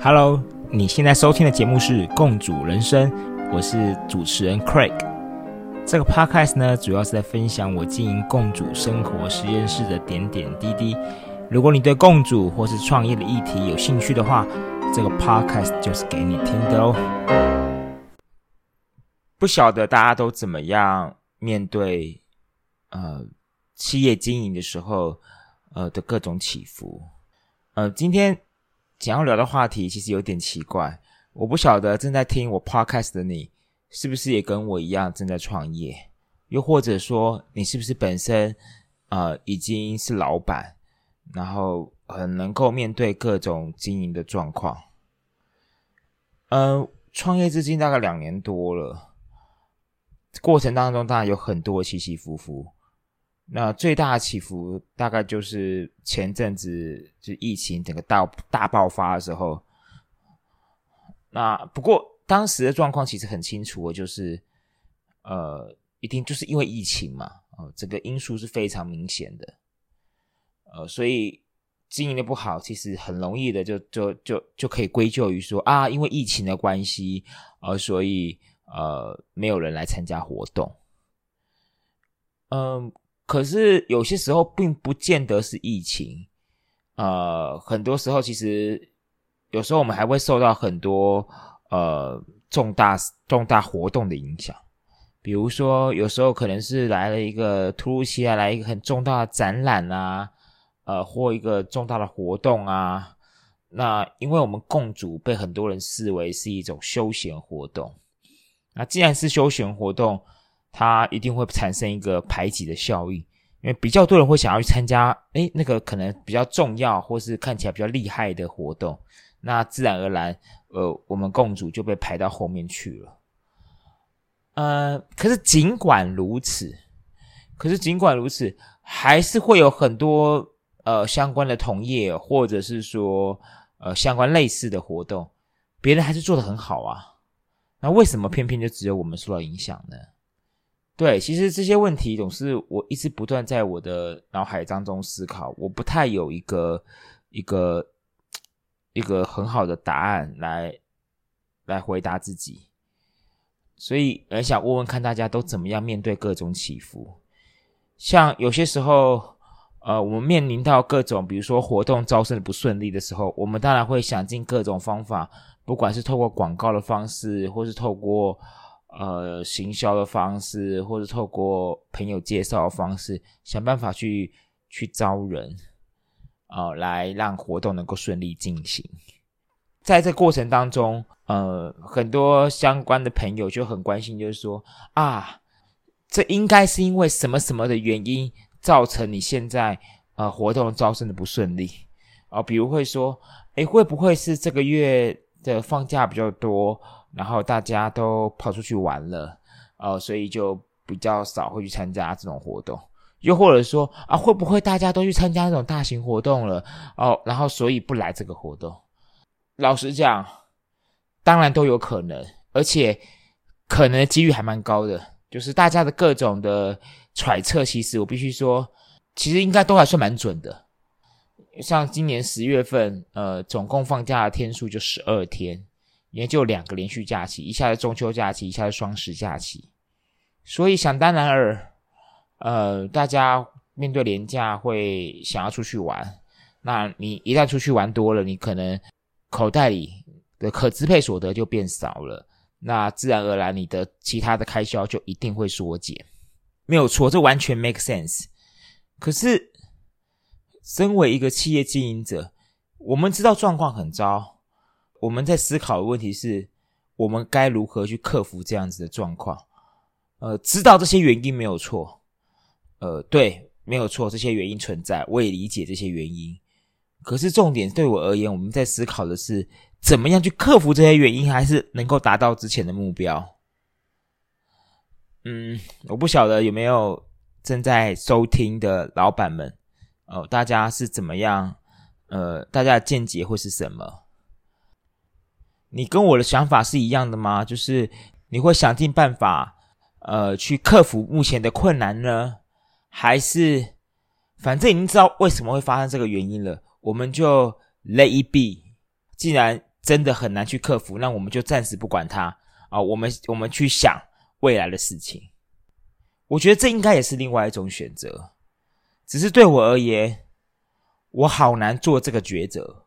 Hello，你现在收听的节目是《共主人生》，我是主持人 Craig。这个 Podcast 呢，主要是在分享我经营共主生活实验室的点点滴滴。如果你对共主或是创业的议题有兴趣的话，这个 Podcast 就是给你听的哦。不晓得大家都怎么样面对呃企业经营的时候呃的各种起伏。呃，今天。想要聊的话题其实有点奇怪，我不晓得正在听我 podcast 的你，是不是也跟我一样正在创业？又或者说，你是不是本身呃已经是老板，然后很能够面对各种经营的状况？嗯，创业至今大概两年多了，过程当中当然有很多起起伏伏。那最大的起伏大概就是前阵子就疫情整个大大爆发的时候。那不过当时的状况其实很清楚，就是呃，一定就是因为疫情嘛，哦，这个因素是非常明显的，呃，所以经营的不好，其实很容易的就就就就可以归咎于说啊，因为疫情的关系，呃，所以呃，没有人来参加活动，嗯。可是有些时候并不见得是疫情，呃，很多时候其实有时候我们还会受到很多呃重大重大活动的影响，比如说有时候可能是来了一个突如其来来一个很重大的展览啊，呃，或一个重大的活动啊，那因为我们共主被很多人视为是一种休闲活动，那既然是休闲活动。它一定会产生一个排挤的效应，因为比较多人会想要去参加，哎，那个可能比较重要或是看起来比较厉害的活动，那自然而然，呃，我们共主就被排到后面去了。呃，可是尽管如此，可是尽管如此，还是会有很多呃相关的同业或者是说呃相关类似的活动，别人还是做的很好啊，那为什么偏偏就只有我们受到影响呢？对，其实这些问题总是我一直不断在我的脑海当中思考，我不太有一个一个一个很好的答案来来回答自己，所以很想问问看大家都怎么样面对各种起伏。像有些时候，呃，我们面临到各种，比如说活动招生的不顺利的时候，我们当然会想尽各种方法，不管是透过广告的方式，或是透过。呃，行销的方式，或者透过朋友介绍的方式，想办法去去招人，啊，来让活动能够顺利进行。在这过程当中，呃，很多相关的朋友就很关心，就是说啊，这应该是因为什么什么的原因造成你现在呃活动招生的不顺利啊？比如会说，哎，会不会是这个月的放假比较多？然后大家都跑出去玩了，呃，所以就比较少会去参加这种活动。又或者说啊，会不会大家都去参加那种大型活动了？哦，然后所以不来这个活动。老实讲，当然都有可能，而且可能的几率还蛮高的。就是大家的各种的揣测，其实我必须说，其实应该都还算蛮准的。像今年十月份，呃，总共放假的天数就十二天。也就两个连续假期，一下是中秋假期，一下是双十假期，所以想当然尔，呃，大家面对廉假会想要出去玩，那你一旦出去玩多了，你可能口袋里的可支配所得就变少了，那自然而然你的其他的开销就一定会缩减，没有错，这完全 make sense。可是，身为一个企业经营者，我们知道状况很糟。我们在思考的问题是，我们该如何去克服这样子的状况？呃，知道这些原因没有错，呃，对，没有错，这些原因存在，我也理解这些原因。可是重点对我而言，我们在思考的是怎么样去克服这些原因，还是能够达到之前的目标？嗯，我不晓得有没有正在收听的老板们，哦，大家是怎么样？呃，大家的见解会是什么？你跟我的想法是一样的吗？就是你会想尽办法，呃，去克服目前的困难呢，还是反正已经知道为什么会发生这个原因了，我们就，let it be。既然真的很难去克服，那我们就暂时不管它啊。我们我们去想未来的事情。我觉得这应该也是另外一种选择，只是对我而言，我好难做这个抉择。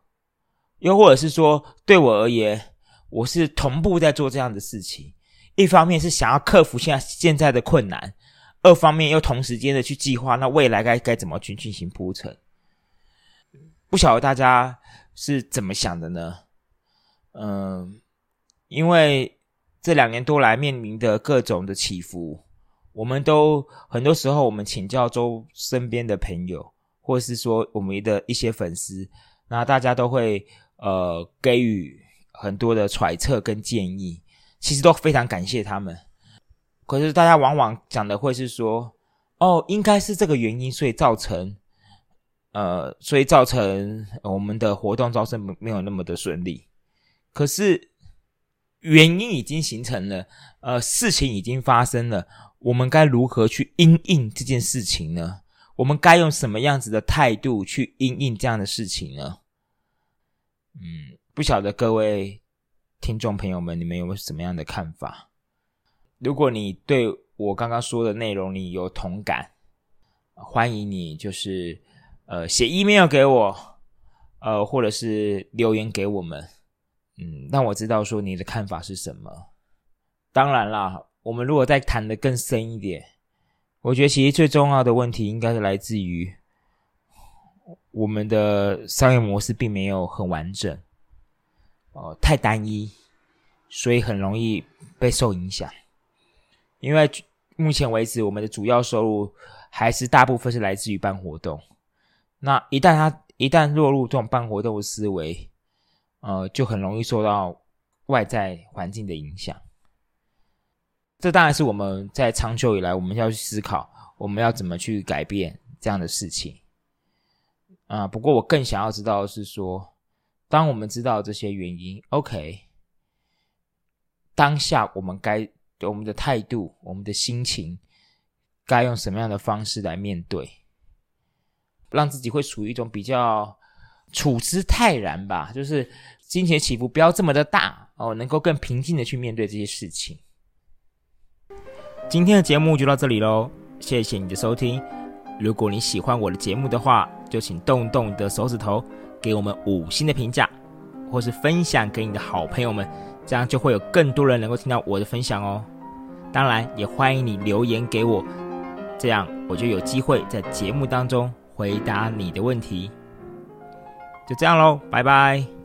又或者是说，对我而言，我是同步在做这样的事情。一方面是想要克服现在现在的困难，二方面又同时间的去计划那未来该该怎么去进行铺陈。不晓得大家是怎么想的呢？嗯，因为这两年多来面临的各种的起伏，我们都很多时候我们请教周身边的朋友，或是说我们的一些粉丝，那大家都会呃给予很多的揣测跟建议。其实都非常感谢他们，可是大家往往讲的会是说，哦，应该是这个原因，所以造成，呃，所以造成我们的活动招生没有那么的顺利。可是原因已经形成了，呃，事情已经发生了，我们该如何去应应这件事情呢？我们该用什么样子的态度去应应这样的事情呢？嗯，不晓得各位。听众朋友们，你们有没有什么样的看法？如果你对我刚刚说的内容你有同感，欢迎你就是呃写 email 给我，呃或者是留言给我们，嗯，让我知道说你的看法是什么。当然啦，我们如果再谈的更深一点，我觉得其实最重要的问题应该是来自于我们的商业模式并没有很完整。哦，太单一，所以很容易被受影响。因为目前为止，我们的主要收入还是大部分是来自于办活动。那一旦他一旦落入这种办活动的思维，呃，就很容易受到外在环境的影响。这当然是我们在长久以来我们要去思考，我们要怎么去改变这样的事情。啊，不过我更想要知道的是说。当我们知道这些原因，OK，当下我们该我们的态度、我们的心情，该用什么样的方式来面对，让自己会处于一种比较处之泰然吧，就是金钱起伏不要这么的大哦，能够更平静的去面对这些事情。今天的节目就到这里喽，谢谢你的收听。如果你喜欢我的节目的话，就请动动你的手指头。给我们五星的评价，或是分享给你的好朋友们，这样就会有更多人能够听到我的分享哦。当然，也欢迎你留言给我，这样我就有机会在节目当中回答你的问题。就这样喽，拜拜。